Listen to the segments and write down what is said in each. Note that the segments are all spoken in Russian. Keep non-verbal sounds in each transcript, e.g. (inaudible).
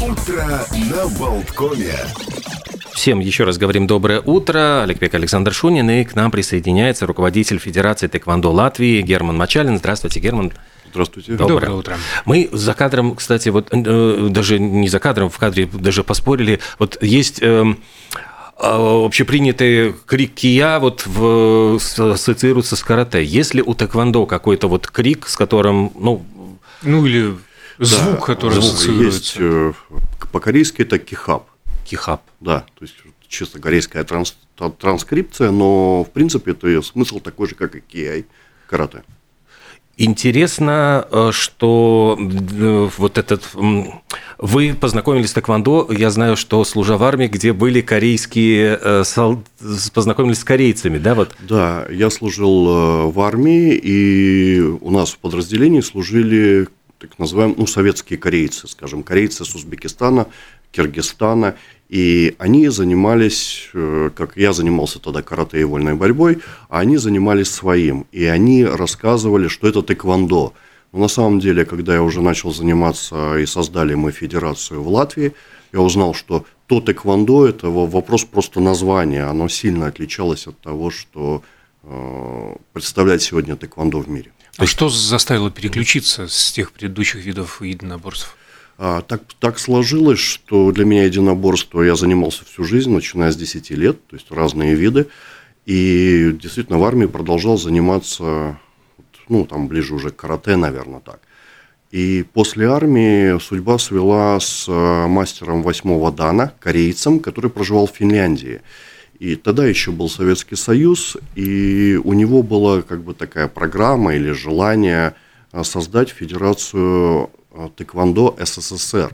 Утро на Болткоме. Всем еще раз говорим доброе утро. Олег Пек, Александр Шунин. И к нам присоединяется руководитель Федерации тэквондо Латвии Герман Мачалин. Здравствуйте, Герман. Здравствуйте. Доброе, Доброе утро. Мы за кадром, кстати, вот э, даже не за кадром, в кадре даже поспорили. Вот есть э, общепринятый крик кия вот в, ассоциируется с карате. Есть ли у тэквондо какой-то вот крик, с которым, ну, Ну или звук, Да, который звук ассоциируется. Есть, э, по-корейски это кихап. кихап? Да, то есть чисто корейская транс- тра- транскрипция, но в принципе это смысл такой же, как и киай карате. Интересно, э, что э, вот этот... Вы познакомились с тэквондо, я знаю, что служа в армии, где были корейские... сол- Познакомились с корейцами, да, вот? Да, я служил в армии, и у нас в подразделении служили так называемые, ну, советские корейцы, скажем, корейцы с Узбекистана, Киргизстана, и они занимались, э, как я занимался тогда карате и вольной борьбой, а они занимались своим, и они рассказывали, что это тэквондо. Но на самом деле, когда я уже начал заниматься и создали мы федерацию в Латвии, я узнал, что то тэквондо – это во- вопрос просто названия, оно сильно отличалось от того, что э, представляет сегодня тэквондо в мире. А что заставило переключиться с тех предыдущих видов единоборств? А, так, так сложилось, что для меня единоборство я занимался всю жизнь, начиная с 10 лет, то есть разные виды. И действительно в армии продолжал заниматься, ну, там ближе уже к карате, наверное, так. И после армии судьба свела с э, мастером восьмого дана, корейцем, который проживал в Финляндии. И тогда еще был Советский Союз, и у него была как бы такая программа или желание э, создать Федерацию э, тэквондо СССР.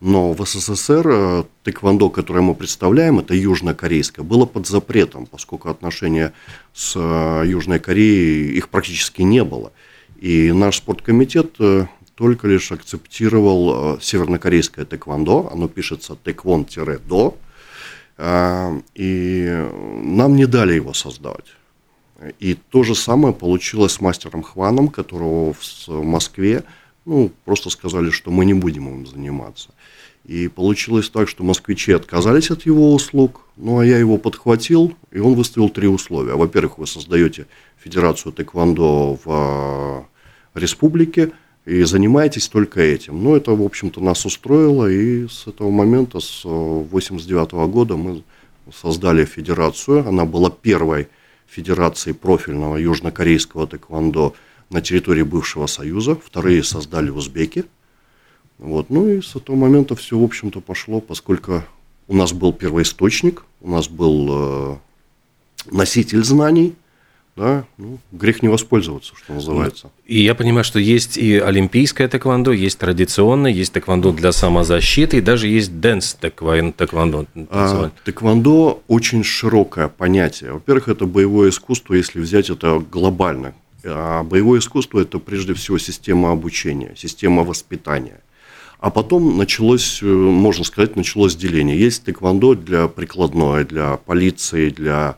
Но в СССР э, тэквондо, которое мы представляем, это южнокорейское, было под запретом, поскольку отношения с Южной Кореей, их практически не было. И наш спорткомитет э, только лишь акцептировал э, севернокорейское тэквондо, оно пишется тэквон-до, а, и нам не дали его создать. И то же самое получилось с мастером Хваном, которого в Москве ну, просто сказали, что мы не будем им заниматься. И получилось так, что москвичи отказались от его услуг, ну а я его подхватил, и он выставил три условия. Во-первых, вы создаете Федерацию тэквондо в а, республике и занимаетесь только этим. Ну, это, в общем-то, нас устроило, и с этого момента, с 1989 года мы создали федерацию. Она была первой федерацией профильного южнокорейского тэквондо на территории бывшего Союза. Вторые создали узбеки. Вот. Ну и с этого момента все, в общем-то, пошло, поскольку у нас был первоисточник, у нас был э, носитель знаний, да, ну, грех не воспользоваться, что называется. И я понимаю, что есть и олимпийское тэквондо, есть традиционное, есть тэквондо для самозащиты, и даже есть dance тэквон- тэквондо. А, тэквондо очень широкое понятие. Во-первых, это боевое искусство, если взять это глобально. А боевое искусство – это прежде всего система обучения, система воспитания. А потом началось, э, можно сказать, началось деление. Есть тэквондо для прикладное, для полиции, для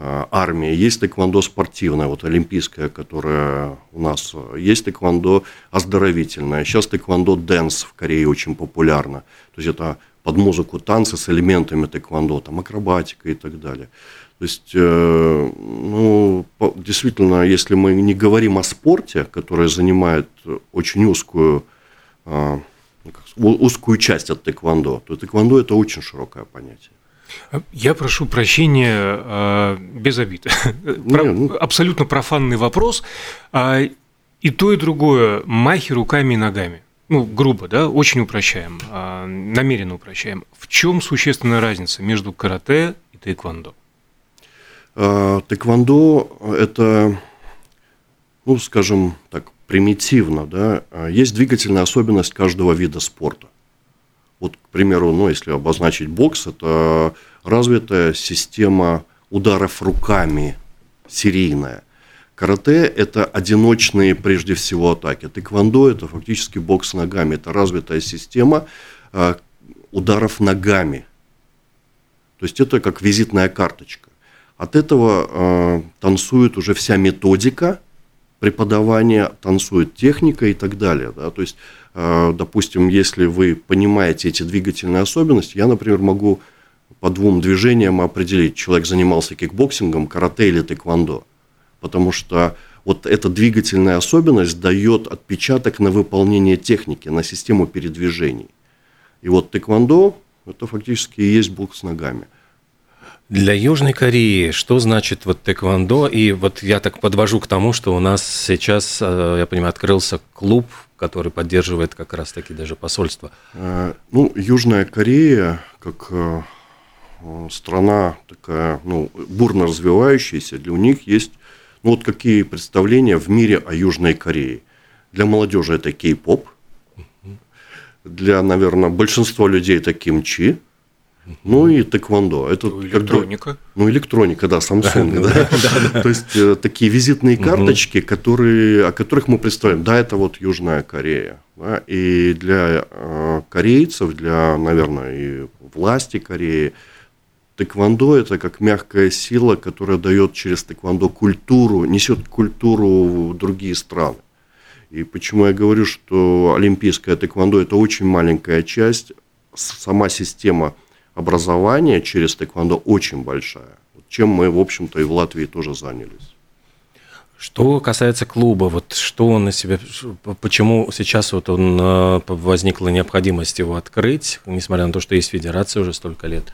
армии. Есть тэквондо спортивное, вот олимпийское, которое у нас. э, Есть тэквондо оздоровительное. Сейчас тэквондо dance в Корее очень популярно. То есть это под музыку танцы с элементами тэквондо, там акробатика и так далее. То есть, э, ну, действительно, если мы не говорим о спорте, который занимает очень узкую, э, ну, узкую часть от тэквондо, то тэквондо это очень широкое понятие. Я прошу прощения, э, без обид. Про- ну- Абсолютно профанный вопрос. А, И то, и другое махи руками и ногами. Ну, грубо, да, очень упрощаем, а, намеренно упрощаем. В чем существенная разница между карате и тайквондо? Э, Тэквондо – это, ну, скажем так, примитивно, да, есть двигательная особенность каждого вида спорта. Вот, к примеру, ну, если обозначить бокс, это развитая система ударов руками, серийная. Карате – это одиночные, прежде всего, атаки. Тэквондо – это фактически бокс ногами. Это развитая система э, ударов ногами. То есть, это как визитная карточка. От этого э, танцует уже вся методика преподавание, танцует техника и так далее. Да? То есть, э, допустим, если вы понимаете эти двигательные особенности, я, например, могу по двум движениям определить, человек занимался кикбоксингом, карате или тэквондо. Потому что вот эта двигательная особенность дает отпечаток на выполнение техники, на систему передвижений. И вот тэквондо – это фактически и есть бокс с ногами – для Южной Кореи что значит вот тэквондо? И вот я так подвожу к тому, что у нас сейчас, э, я понимаю, открылся клуб, который поддерживает как раз-таки даже посольство. Э, ну, Южная Корея, как э, страна такая, ну, бурно развивающаяся, для них есть, ну, вот какие представления в мире о Южной Корее. Для молодежи это кей-поп, для, наверное, большинства людей это кимчи – ну и тэквондо. Это ну, электроника. Как, ну, электроника, да, Samsung. да. То есть э, такие визитные карточки, которые, о которых мы представляем. Да, это вот Южная Корея. Да, и для э, корейцев, для, наверное, и власти Кореи, тэквондо – это как мягкая сила, которая дает через тэквондо культуру, несет культуру в другие страны. И почему я говорю, что олимпийское тэквондо – это очень маленькая часть, сама система – образования через тэквондо очень большая, чем мы, в общем-то, и в Латвии тоже занялись. Что касается клуба, вот что он на себя, почему сейчас вот он э, возникла необходимость его открыть, несмотря на то, что есть федерация уже столько лет?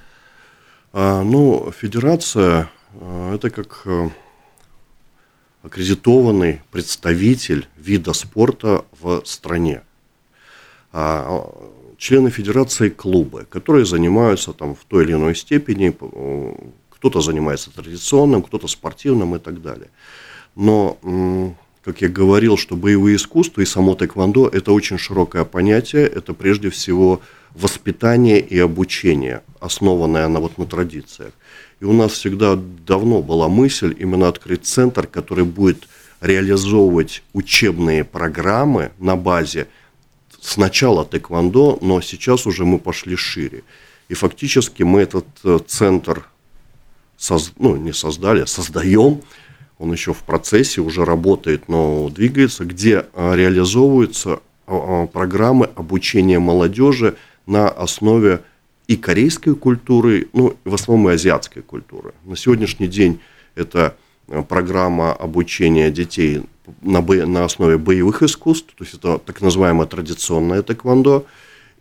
А, ну, федерация э, это как э, аккредитованный представитель вида спорта в стране. А, члены федерации клубы, которые занимаются там в той или иной степени, кто-то занимается традиционным, кто-то спортивным и так далее. Но, как я говорил, что боевые искусства и само тэквондо – это очень широкое понятие, это прежде всего воспитание и обучение, основанное на, вот, на традициях. И у нас всегда давно была мысль именно открыть центр, который будет реализовывать учебные программы на базе сначала тэквондо, но сейчас уже мы пошли шире. И фактически мы этот э, центр, соз... ну не создали, а создаем, он еще в процессе, уже работает, но двигается, где э, реализовываются э, программы обучения молодежи на основе и корейской культуры, ну, в основном и азиатской культуры. На сегодняшний день это программа обучения детей на, бо... на основе боевых искусств, то есть это так называемое традиционное тэквондо.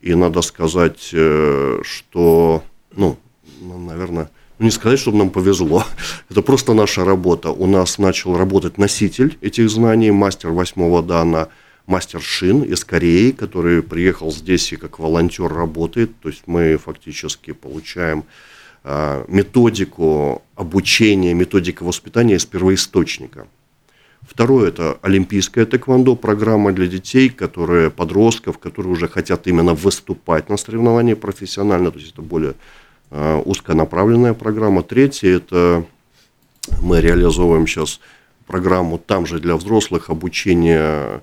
И надо сказать, э, что, ну, ну, наверное, ну, не сказать, чтобы нам повезло. (laughs) Это просто наша работа. У нас начал работать носитель этих знаний, мастер восьмого дана, мастер Шин из Кореи, который приехал здесь и как волонтер работает. То есть мы фактически получаем э, методику обучения, методику воспитания из первоисточника. Второе – это олимпийская тэквондо, программа для детей, которые, подростков, которые уже хотят именно выступать на соревновании профессионально, то есть это более э, узконаправленная программа. Третье – это мы реализовываем сейчас программу там же для взрослых обучения,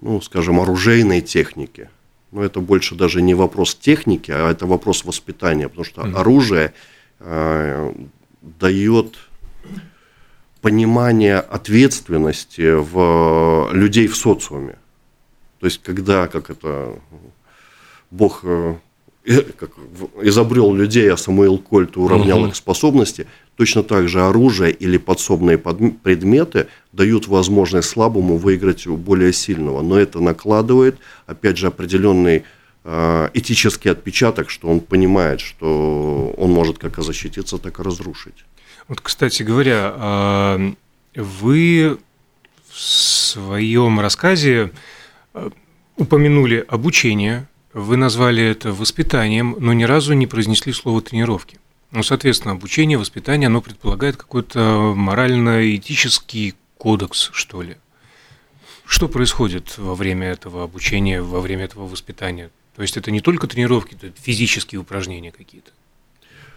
ну, скажем, оружейной техники. Но это больше даже не вопрос техники, а это вопрос воспитания, потому что mm-hmm. оружие э, дает понимание ответственности в людей в социуме. То есть, когда, как это, Бог э, э, как, изобрел людей, а Самуил Кольт уравнял угу. их способности, точно так же оружие или подсобные предметы дают возможность слабому выиграть у более сильного. Но это накладывает, опять же, определенный э, этический отпечаток, что он понимает, что он может как и защититься, так и разрушить. Вот, кстати говоря, а, вы в своем рассказе а, упомянули обучение, вы назвали это воспитанием, но ни разу не произнесли слово тренировки. Ну, соответственно, обучение, воспитание, оно предполагает какой-то морально-этический кодекс, что ли. Что происходит во время этого обучения, во время этого воспитания? То есть это не только тренировки, это физические упражнения какие-то.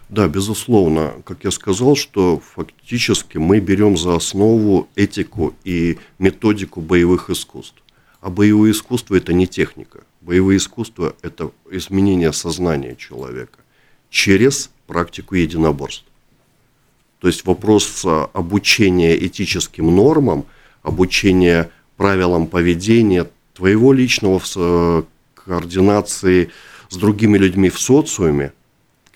Да, безусловно, как я сказал, что фактически мы берем за основу этику и методику боевых искусств. А боевые искусства – это не техника. Боевые искусства – это изменение сознания человека через практику единоборств. То есть вопрос обучения этическим нормам, обучение правилам поведения, твоего личного э, координации с другими людьми в социуме,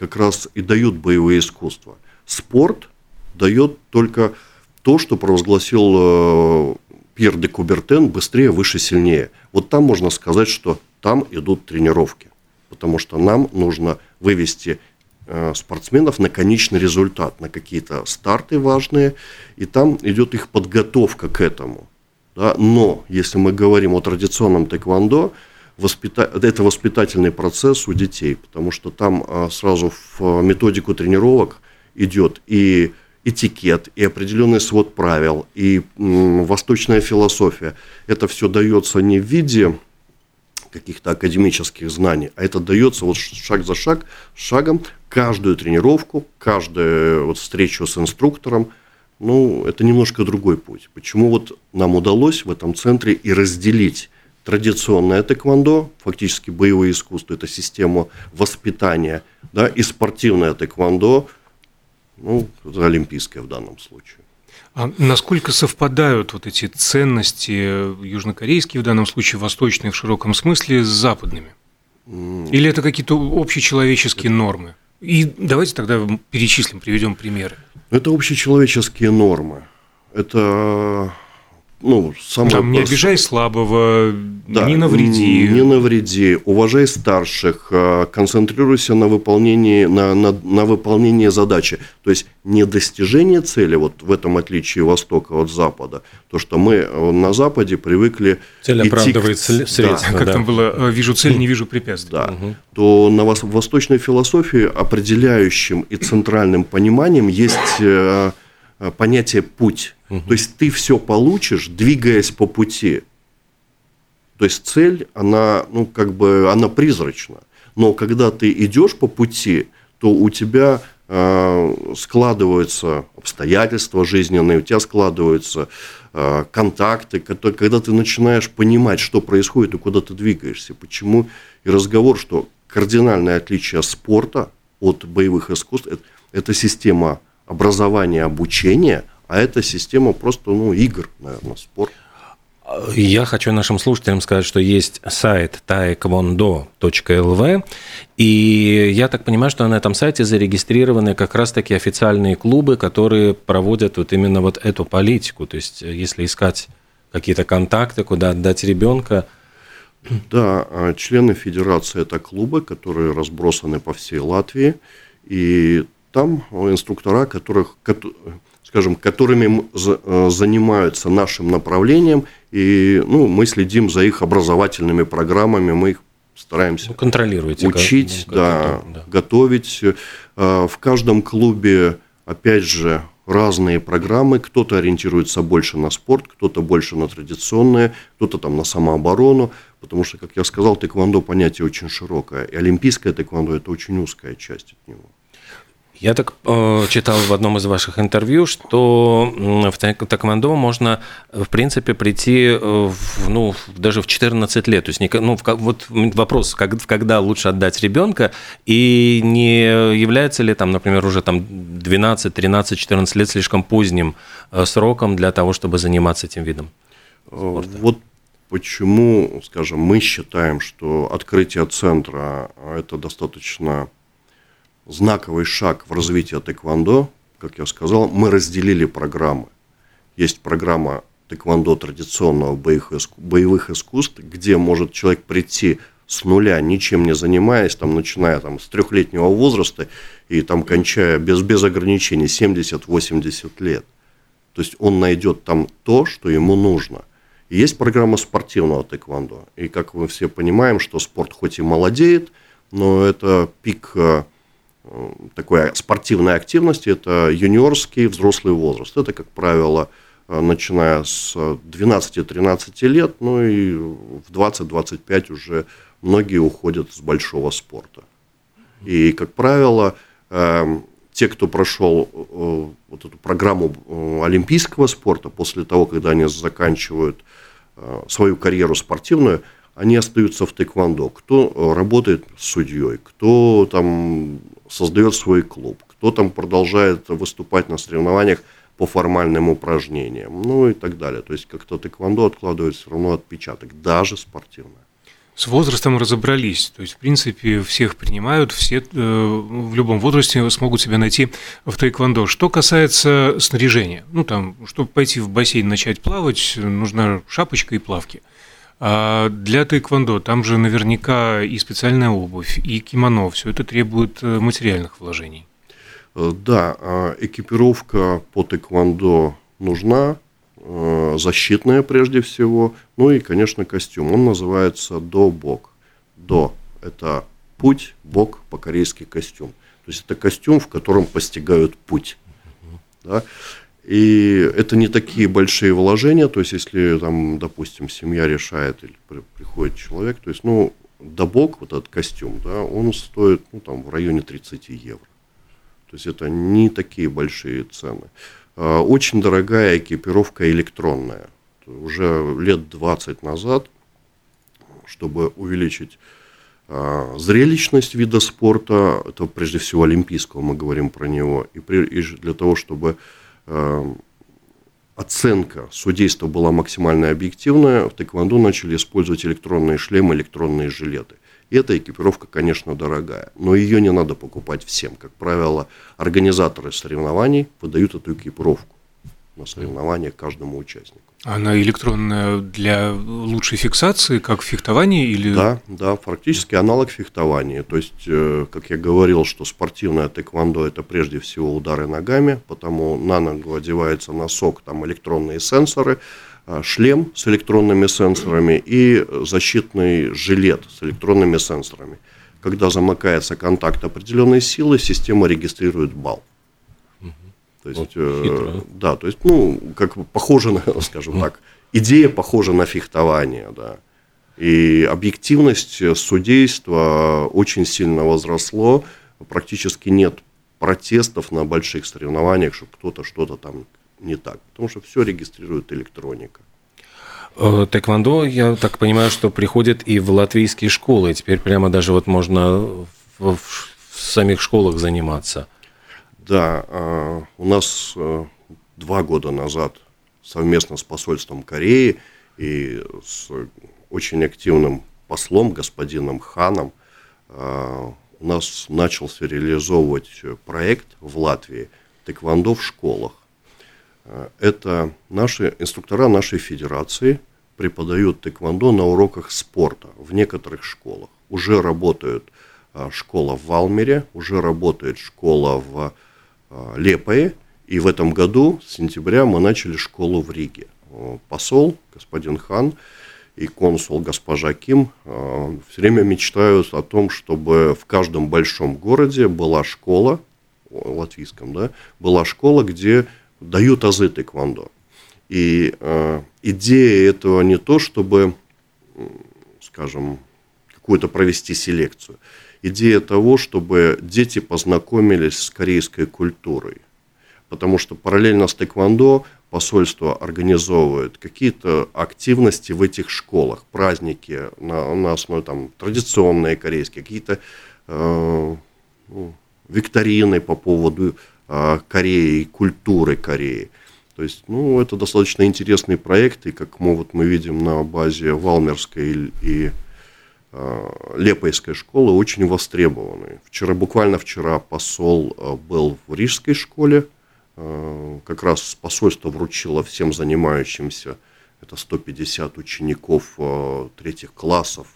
как раз и дают боевые искусства. Спорт дает только то, что провозгласил э, Пьер де Кубертен «быстрее, выше, сильнее». Вот там можно сказать, что там идут тренировки, потому что нам нужно вывести э, спортсменов на конечный результат, на какие-то старты важные, и там идет их подготовка к этому. Да? Но если мы говорим о традиционном тэквондо, воспита... это воспитательный процесс у детей, потому что там а, сразу в методику тренировок идет и этикет, и определенный свод правил, и восточная философия. Это все дается не в виде каких-то академических знаний, а это дается вот шаг за шаг, шагом, каждую тренировку, каждую вот встречу с инструктором, ну, это немножко другой путь. Почему вот нам удалось в этом центре и разделить традиционное тэквондо, фактически боевое искусство, это система воспитания, да, и спортивное тэквондо, ну, олимпийское в данном случае. А насколько совпадают вот эти ценности южнокорейские, в данном случае восточные в широком смысле, с западными? Или это какие-то общечеловеческие нормы? И давайте тогда перечислим, приведем примеры. Это общечеловеческие нормы. Это ну, самое Там, не обижай слабого, да, не навреди. Не навреди, уважай старших, а, концентрируйся на выполнении, на, на, на выполнении задачи. То есть не достижение цели, вот в этом отличие Востока от Запада, то, что мы э, на Западе привыкли Цель оправдывает к... средства. Да. Как да. там было, э, вижу цель, не вижу препятствий. Да. Угу. То на восточной философии определяющим и центральным пониманием есть э, понятие «путь». Угу. То есть ты все получишь, двигаясь по пути. То есть цель, она, ну, как бы, она призрачна. Но когда ты идешь по пути, то у тебя э, складываются обстоятельства жизненные, у тебя складываются э, контакты, которые, когда ты начинаешь понимать, что происходит и куда ты двигаешься. Почему и разговор, что кардинальное отличие спорта от боевых искусств это, это система образования, обучения, а это система просто ну, игр, наверное, спорт. Я хочу нашим слушателям сказать, что есть сайт taekwondo.lv, и я так понимаю, что на этом сайте зарегистрированы как раз-таки официальные клубы, которые проводят вот именно вот эту политику. То есть, если искать какие-то контакты, куда отдать ребенка. Да, а члены федерации это клубы, которые разбросаны по всей Латвии, и там инструктора, которых, скажем, которыми э, занимаются нашим направлением, и ну, мы следим за их образовательными программами, мы их стараемся ну, контролируете, учить, как, да, да. готовить. Э, в каждом клубе, опять же, разные программы. Кто-то ориентируется больше на спорт, кто-то больше на традиционное, кто-то там на самооборону. Потому что, как я сказал, тэквондо понятие очень широкое. И олимпийское тэквондо – это очень узкая часть от него. Я так э, читал в одном из ваших интервью, что в тэквондо можно, в принципе, прийти э, в, ну, даже в 14 лет. То есть, ну, вот вопрос, как, когда лучше отдать ребенка, и не является ли там, например, уже там 12, 13, 14 лет слишком поздним э, сроком для того, чтобы заниматься этим видом? Спорта? Вот почему, скажем, мы считаем, что открытие центра – это достаточно знаковый шаг в развитии тэквондо, как я сказал, мы разделили программы. Есть программа тэквондо традиционного боевых искусств, где может человек прийти с нуля, ничем не занимаясь, там, начиная там, с трехлетнего возраста и там, кончая без, без ограничений 70-80 лет. То есть он найдет там то, что ему нужно. И есть программа спортивного тэквондо. И как мы все понимаем, что спорт хоть и молодеет, но это пик Э, такой спортивной активности, это юниорский взрослый возраст. Это, как правило, э, начиная с 12-13 лет, ну и в 20-25 уже многие уходят с большого спорта. И, как правило, эм, те, кто прошел э, вот эту программу олимпийского спорта, после того, когда они заканчивают свою карьеру спортивную, они остаются в тэквондо. Кто работает судьей, кто там создает свой клуб, кто там продолжает выступать на соревнованиях по формальным упражнениям, ну и так далее. То есть как-то тэквондо откладывает все равно отпечаток, даже спортивное. С возрастом разобрались. То есть, в принципе, всех принимают, все э, в любом возрасте смогут себя найти в тайквондо. Что касается снаряжения, ну там, чтобы пойти в бассейн начать плавать, нужна шапочка и плавки. А для тайквондо там же наверняка и специальная обувь, и кимоно. Все это требует э, материальных вложений. Э, да, а экипировка по тэквондо нужна, э, защитная прежде всего, ну и, конечно, костюм. Он называется до-бок. До – это путь, бок – по-корейски костюм. То есть это костюм, в котором постигают путь. Да? И это не такие большие вложения, то есть если там, допустим, семья решает или приходит человек, то есть, ну, добок, вот этот костюм, да, он стоит, ну, там, в районе 30 евро. То есть это не такие большие цены. А, очень дорогая экипировка электронная. Уже лет 20 назад, чтобы увеличить а, зрелищность вида спорта, это прежде всего олимпийского, мы говорим про него, и, для того, чтобы оценка судейства была максимально объективная, в тэквондо начали использовать электронные шлемы, электронные жилеты. И эта экипировка, конечно, дорогая, но ее не надо покупать всем. Как правило, организаторы соревнований выдают эту экипировку на соревнования каждому участнику. Она электронная для лучшей фиксации, как в фехтовании или? Да, да, фактически аналог фехтования. То есть, э, как я говорил, что спортивное тэквондо – это прежде всего удары ногами, потому на ногу одевается носок, там электронные сенсоры – а, шлем с электронными сенсорами и защитный жилет с электронными сенсорами. Когда замыкается контакт определенной силы, система регистрирует балл. То есть, вот э, да, то есть, ну, как бы похоже на, (laughs) скажем так, идея похожа на фехтование, да. И объективность судейства очень сильно возросло, практически нет протестов на больших соревнованиях, что кто-то что-то там не так, потому что все регистрирует электроника. Э, тэквондо, я так понимаю, что приходит и в латвийские школы. Теперь прямо даже вот можно в, в самих школах заниматься. Да, а, у нас э, два года назад совместно с посольством Кореи и с очень активным послом, господином Ханом, а, у нас начался реализовывать проект в Латвии «Тэквондо в школах». Это наши инструктора нашей федерации преподают тэквондо на уроках спорта в некоторых школах. Уже работают школа в Валмере, уже работает школа в Лепое, и в этом году, с сентября, мы начали школу в Риге. Посол, господин Хан, и консул госпожа Ким все время мечтают о том, чтобы в каждом большом городе была школа, латвийском, да, была школа, где дают азы тэквондо. И э, идея этого не то, чтобы, скажем, какую-то провести селекцию. Идея того, чтобы дети познакомились с корейской культурой. Потому что параллельно с тэквондо посольство организовывает какие-то активности в этих школах, праздники на, на основе там, традиционные корейские, какие-то э, ну, викторины по поводу а, Кореи, культуры Кореи. То есть, ну, это достаточно интересный проект, и как мы, вот, мы видим на базе Валмерской и, и э, Лепойской школы, очень востребованы. Вчера, буквально вчера посол э, был в Рижской школе, э, как раз посольство вручило всем занимающимся, это 150 учеников э, третьих классов,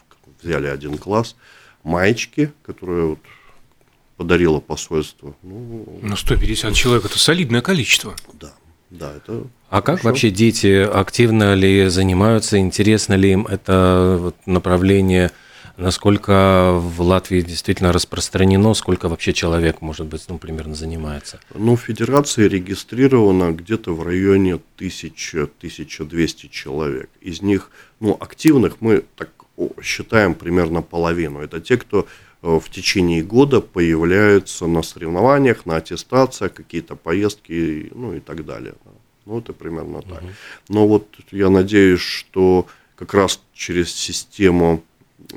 взяли один класс, маечки, которые вот подарило посольство. Ну, ну 150 человек – это солидное количество. Да, да, это а как Хорошо. вообще дети активно ли занимаются, интересно ли им это направление, насколько в Латвии действительно распространено, сколько вообще человек, может быть, ну, примерно занимается? Ну, в Федерации регистрировано где-то в районе 1000-1200 человек. Из них, ну, активных мы так считаем примерно половину. Это те, кто Э, в течение года появляются на соревнованиях, на аттестациях, какие-то поездки, ну и так далее. Ну, это примерно так. Угу. Но вот я надеюсь, что как раз через систему,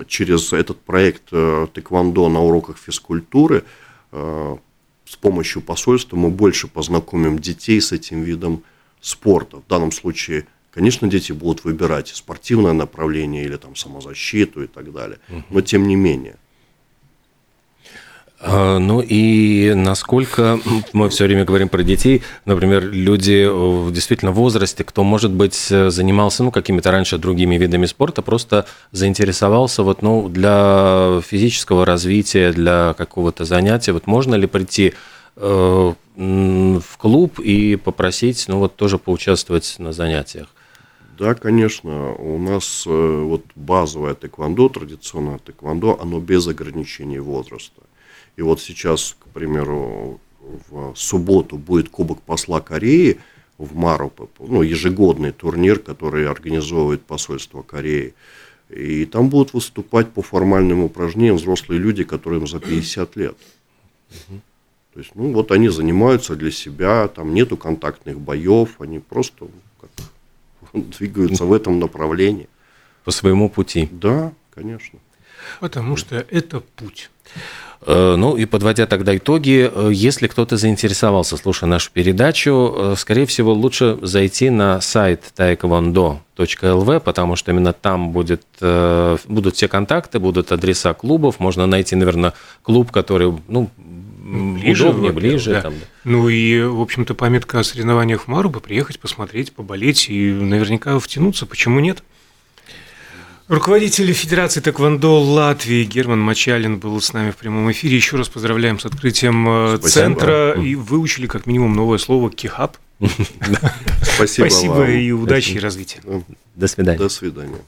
через этот проект э, Тэквондо на уроках физкультуры э, с помощью посольства мы больше познакомим детей с этим видом спорта. В данном случае, конечно, дети будут выбирать спортивное направление или там самозащиту и так далее. Но тем не менее. А, ну и насколько мы все время говорим про детей, например, люди в действительно возрасте, кто, может быть, занимался ну, какими-то раньше другими видами спорта, просто заинтересовался вот, ну, для физического развития, для какого-то занятия, вот можно ли прийти э, в клуб и попросить, ну вот тоже поучаствовать на занятиях? Да, конечно. У нас э, вот базовое тэквондо, традиционное тэквондо, оно без ограничений возраста. И вот сейчас, к примеру, в субботу будет Кубок посла Кореи в Марупе, ну, ежегодный турнир, который организовывает посольство Кореи. И там будут выступать по формальным упражнениям взрослые люди, которым за 50 лет. То есть, ну, вот они занимаются для себя, там нету контактных боев, они просто как, (laughs) двигаются в этом направлении. По своему пути. Да, конечно. Потому что это путь. Э, ну и подводя тогда итоги, э, если кто-то заинтересовался, слушая нашу передачу, э, скорее всего, лучше зайти на сайт taekwondo.lv, потому что именно там будет, будут все контакты, будут адреса клубов, можно найти, наверное, клуб, который ну, ближе, удобнее, ближе. Да. Там, да. Ну и, в общем-то, памятка о соревнованиях в Марубе, приехать, посмотреть, поболеть и наверняка втянуться, почему нет? Руководитель Федерации Тэквондо Латвии Герман Мачалин был с нами в прямом эфире. Еще раз поздравляем с открытием э, Спасибо. центра. И выучили как минимум новое слово «кихаб». (laughs) Спасибо Спасибо и удачи и развития. До свидания. До свидания.